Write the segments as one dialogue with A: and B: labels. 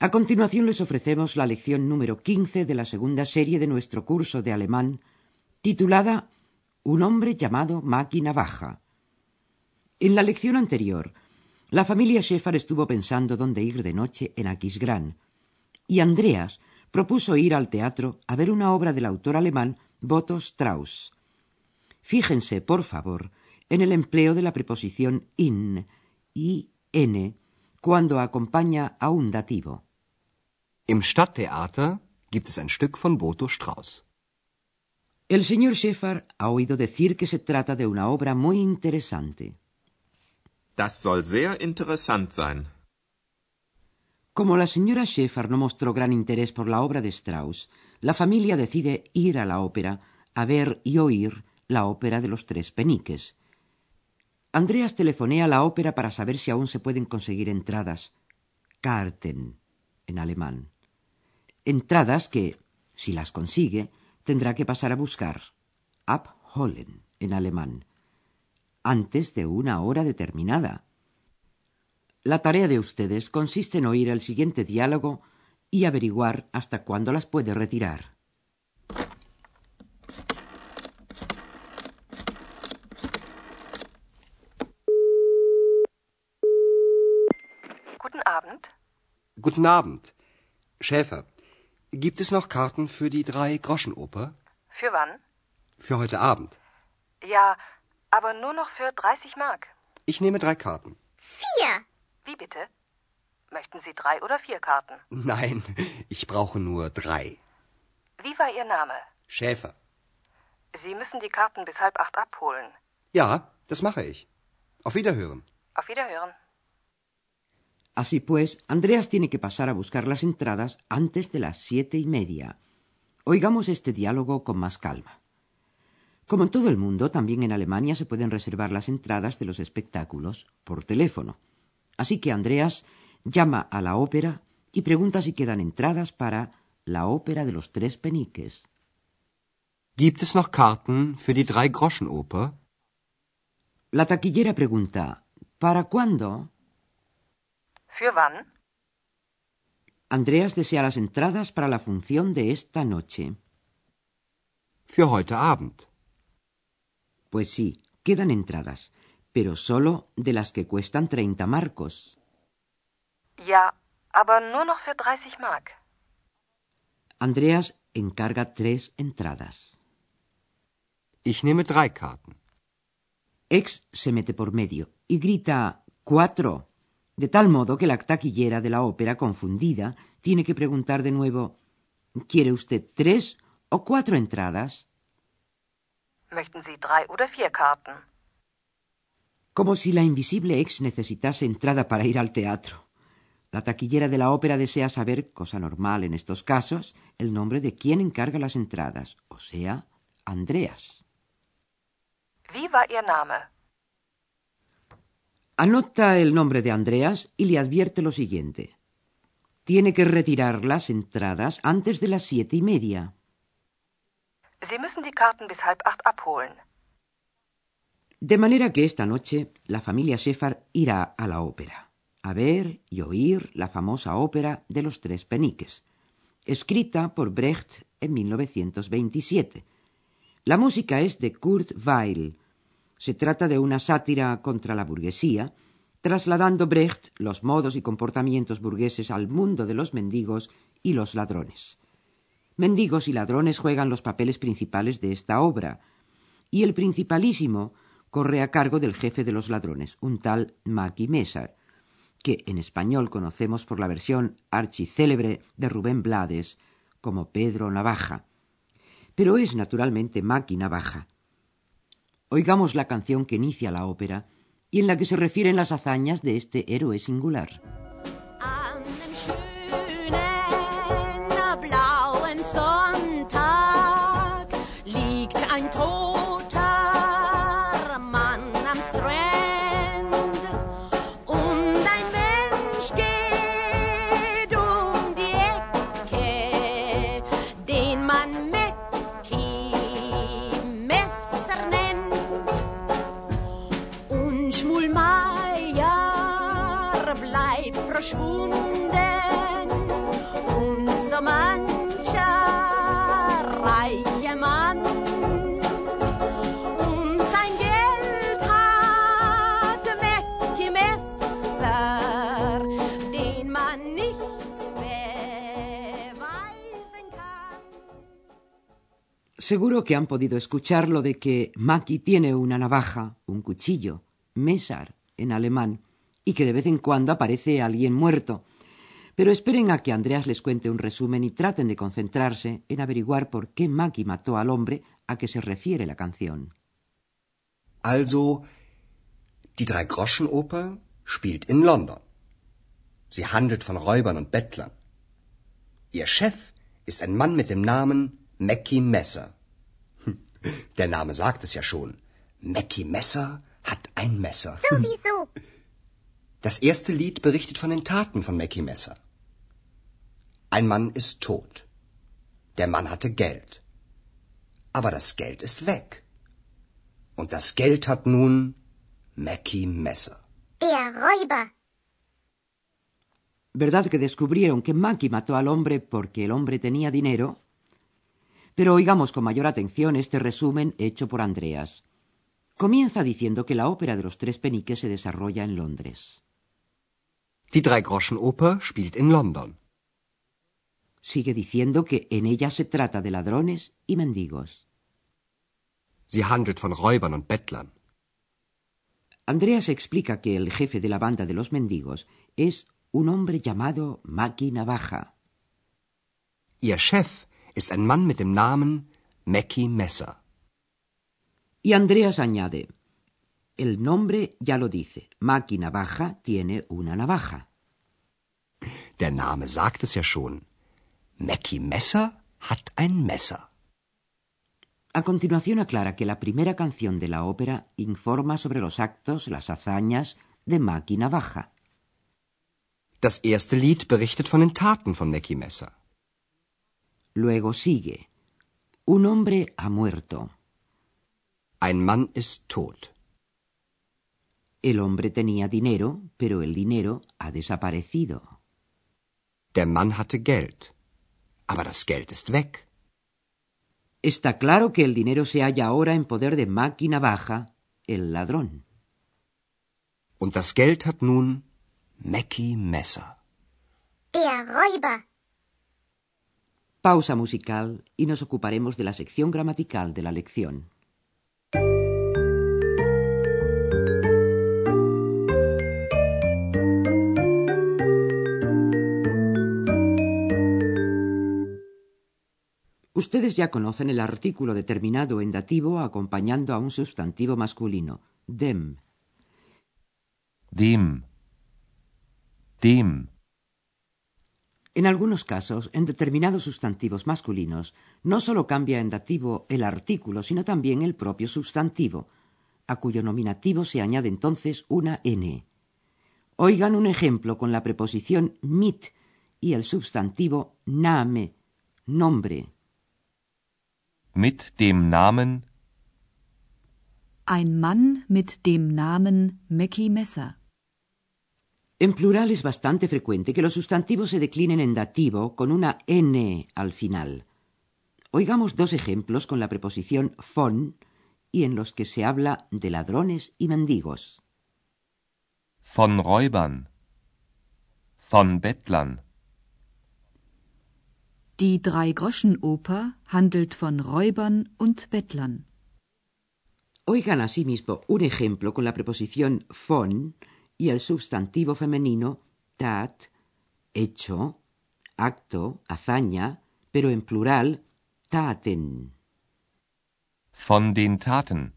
A: A continuación les ofrecemos la lección número 15 de la segunda serie de nuestro curso de alemán, titulada Un hombre llamado Máquina Baja. En la lección anterior, la familia Schäfer estuvo pensando dónde ir de noche en Aquisgrán, y Andreas propuso ir al teatro a ver una obra del autor alemán Botto Strauss. Fíjense, por favor, en el empleo de la preposición in, in, cuando acompaña a un dativo.
B: Im Stadttheater gibt es ein Stück von Boto Strauss.
A: El señor Schäfer ha oído decir que se trata de una obra muy interesante.
C: Das soll sehr interessant sein.
A: Como la señora Schäfer no mostró gran interés por la obra de Strauss, la familia decide ir a la ópera a ver y oír la ópera de los tres peniques. Andreas telefonea a la ópera para saber si aún se pueden conseguir entradas. Karten, en alemán. Entradas que, si las consigue, tendrá que pasar a buscar. Abholen, en alemán. Antes de una hora determinada. La tarea de ustedes consiste en oír el siguiente diálogo y averiguar hasta cuándo las puede retirar.
D: Guten Abend.
B: Guten Abend. Schäfer, gibt es noch Karten für die Drei-Groschen-Oper?
D: Für wann?
B: Für heute Abend.
D: Ja, aber nur noch für 30 Mark.
B: Ich nehme drei Karten.
E: Vier.
D: Wie bitte? Möchten Sie drei oder vier Karten?
B: Nein, ich brauche nur drei.
D: Wie war Ihr Name?
B: Schäfer.
D: Sie müssen die Karten bis halb acht abholen.
B: Ja, das mache ich. Auf Wiederhören.
D: Auf Wiederhören.
A: Así pues, Andreas tiene que pasar a buscar las entradas antes de las siete y media. Oigamos este diálogo con más calma. Como en todo el mundo, también en Alemania se pueden reservar las entradas de los espectáculos por teléfono. Así que Andreas llama a la ópera y pregunta si quedan entradas para la ópera de los tres peniques.
B: Gibt es noch Karten für die Drei-Groschen-Oper?
A: La taquillera pregunta ¿Para cuándo?
D: Für wann?
A: Andreas desea las entradas para la función de esta noche.
B: Für heute Abend.
A: Pues sí, quedan entradas, pero solo de las que cuestan 30 marcos.
D: Ja, aber nur noch für 30 Mark.
A: Andreas encarga tres entradas.
B: Ich nehme drei Karten.
A: Ex se mete por medio y grita cuatro, de tal modo que la taquillera de la ópera, confundida, tiene que preguntar de nuevo ¿Quiere usted tres o cuatro entradas?
D: Möchten Sie drei oder vier Karten?
A: Como si la invisible ex necesitase entrada para ir al teatro. La taquillera de la ópera desea saber, cosa normal en estos casos, el nombre de quien encarga las entradas, o sea, Andreas.
D: Wie war Ihr Name?
A: Anota el nombre de Andreas y le advierte lo siguiente. Tiene que retirar las entradas antes de las siete y media.
D: Sie müssen die Karten bis halb acht abholen.
A: De manera que esta noche la familia Schäfer irá a la ópera, a ver y oír la famosa ópera de los tres peniques, escrita por Brecht en 1927. La música es de Kurt Weill. Se trata de una sátira contra la burguesía, trasladando Brecht los modos y comportamientos burgueses al mundo de los mendigos y los ladrones. Mendigos y ladrones juegan los papeles principales de esta obra, y el principalísimo corre a cargo del jefe de los ladrones, un tal Mackie Messer, que en español conocemos por la versión archicélebre de Rubén Blades como Pedro Navaja, pero es naturalmente Mackie Navaja. Oigamos la canción que inicia la ópera y en la que se refieren las hazañas de este héroe singular.
E: Bleibt verschwunden und so mancher reiche Mann und sein Geld hat Messer, den man nichts beweisen kann.
A: Seguro que han podido escuchar lo de que Maki tiene una navaja, un cuchillo, Mesar en alemán, y que de vez en cuando aparece alguien muerto. Pero esperen a que Andreas les cuente un resumen y traten de concentrarse en averiguar por qué Maki mató al hombre a que se refiere la canción.
B: Also, die Drei-Groschen-Oper spielt in London. Sie handelt von Räubern und Bettlern. Ihr Chef ist ein Mann mit dem Namen Mackie Messer. Hm, Der Name sagt es ja schon. Mackie Messer hat ein Messer.
F: Sowieso.
B: Das erste Lied berichtet von den Taten von Mackie Messer. Ein Mann ist tot. Der Mann hatte Geld. Aber das Geld ist weg. Und das Geld hat nun Mackie Messer.
F: Der Räuber.
A: ¿Verdad que descubrieron que Maki mató al hombre porque el hombre tenía dinero? Pero oigamos con mayor atención este resumen hecho por Andreas. Comienza diciendo que la ópera de los tres peniques se desarrolla en Londres.
B: Die Drei-Groschen-Oper spielt in London.
A: Sigue diciendo que en ella se trata de ladrones y mendigos.
B: Sie handelt von Räubern und Bettlern.
A: Andreas explica que el jefe de la banda de los mendigos es un hombre llamado Maki Navaja.
B: Ihr Chef ist ein Mann mit dem Namen Mackie Messer.
A: Y Andreas añade, el nombre ya lo dice, Maki Navaja tiene una navaja.
B: Der Name sagt es ja schon. Mackie Messer hat ein Messer.
A: A continuación aclara que la primera canción de la ópera informa sobre los actos, las hazañas de Maki Navaja.
B: Das erste Lied berichtet von den Taten von Mackie Messer.
A: Luego sigue, un hombre ha muerto.
B: Ein Mann ist tot.
A: El hombre tenía dinero, pero el dinero ha desaparecido.
B: Der Mann hatte Geld. Aber das Geld ist weg.
A: Está claro que el dinero se halla ahora en poder de Maki Navaja, el ladrón.
B: Und das Geld hat nun Mackie Messer.
F: Der Räuber.
A: Pausa musical y nos ocuparemos de la sección gramatical de la lección. Ustedes ya conocen el artículo determinado en dativo acompañando a un sustantivo masculino, dem.
G: Dem. Dem.
A: En algunos casos, en determinados sustantivos masculinos, no solo cambia en dativo el artículo, sino también el propio sustantivo, a cuyo nominativo se añade entonces una n. Oigan un ejemplo con la preposición mit y el sustantivo name, nombre.
G: Mit dem Namen
H: Ein Mann mit dem Namen Mackie Messer.
A: En plural es bastante frecuente que los sustantivos se declinen en dativo con una n al final. Oigamos dos ejemplos con la preposición von y en los que se habla de ladrones y mendigos.
G: von Räubern, von Bettlern,
H: Die Drei-Groschen-Oper handelt von Räubern und Bettlern.
A: Oigan asimismo un ejemplo con la preposición von y el sustantivo femenino tat, hecho, acto, hazaña, pero en plural taten.
G: von den Taten,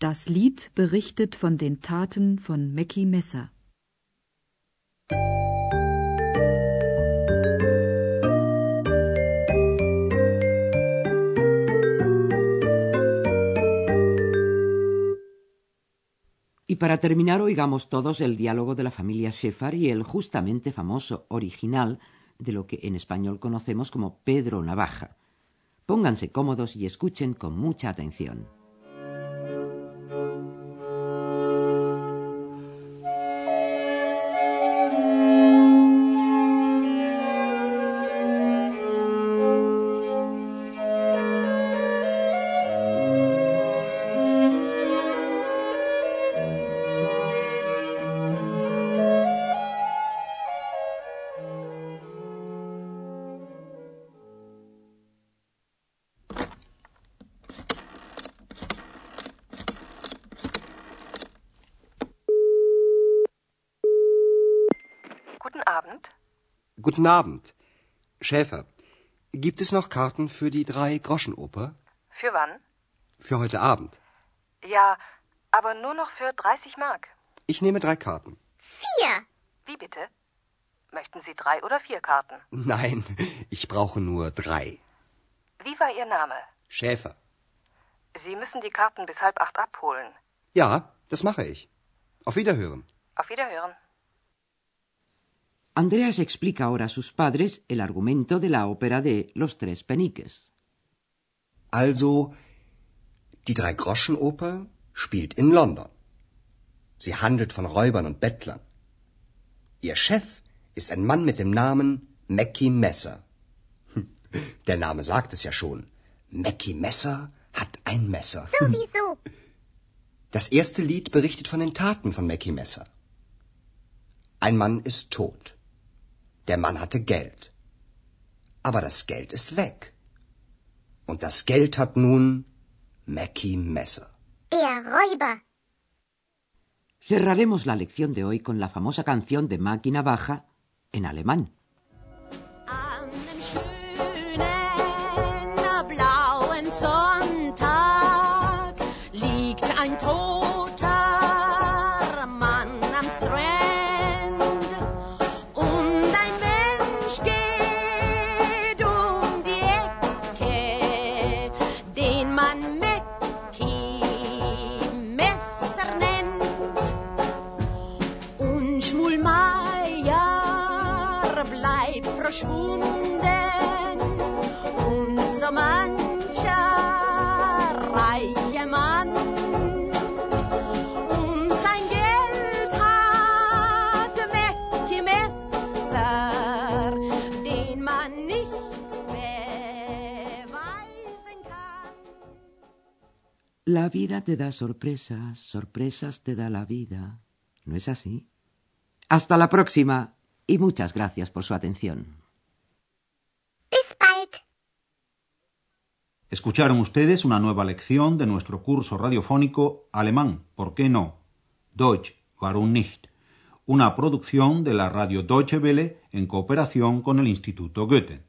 H: Das Lied berichtet von den Taten von Mackie Messer.
A: Y para terminar, oigamos todos el diálogo de la familia Sheffard y el justamente famoso original de lo que en español conocemos como Pedro Navaja. Pónganse cómodos y escuchen con mucha atención.
D: Abend.
B: Guten Abend. Schäfer, gibt es noch Karten für die Drei-Groschen-Oper?
D: Für wann?
B: Für heute Abend.
D: Ja, aber nur noch für 30 Mark.
B: Ich nehme drei Karten.
F: Vier.
D: Wie bitte? Möchten Sie drei oder vier Karten?
B: Nein, ich brauche nur drei.
D: Wie war Ihr Name?
B: Schäfer.
D: Sie müssen die Karten bis halb acht abholen.
B: Ja, das mache ich. Auf Wiederhören.
D: Auf Wiederhören.
A: Andreas explica ahora a sus padres el argumento de la ópera de Los Tres Peniques.
B: Also, die Drei-Groschen-Oper spielt in London. Sie handelt von Räubern und Bettlern. Ihr Chef ist ein Mann mit dem Namen Mackie Messer. Hm, Der Name sagt es ja schon. Mackie Messer hat ein Messer.
F: Sowieso.
B: Das erste Lied berichtet von den Taten von Mackie Messer. Ein Mann ist tot. Der Mann hatte Geld. Aber das Geld ist weg. Und das Geld hat nun Mackie Messer.
F: Der Räuber.
A: Cerraremos la lección de hoy con la famosa canción de Máquina Baja en alemán.
E: Und Schmulmeier bleibt verschwunden und so mancher reiche Mann Geld.
A: La vida te da sorpresas, sorpresas te da la vida. ¿No es así? Hasta la próxima y muchas gracias por su atención.
F: Bis bald.
I: Escucharon ustedes una nueva lección de nuestro curso radiofónico Alemán, ¿por qué no? Deutsch, warum nicht? Una producción de la radio Deutsche Welle en cooperación con el Instituto Goethe.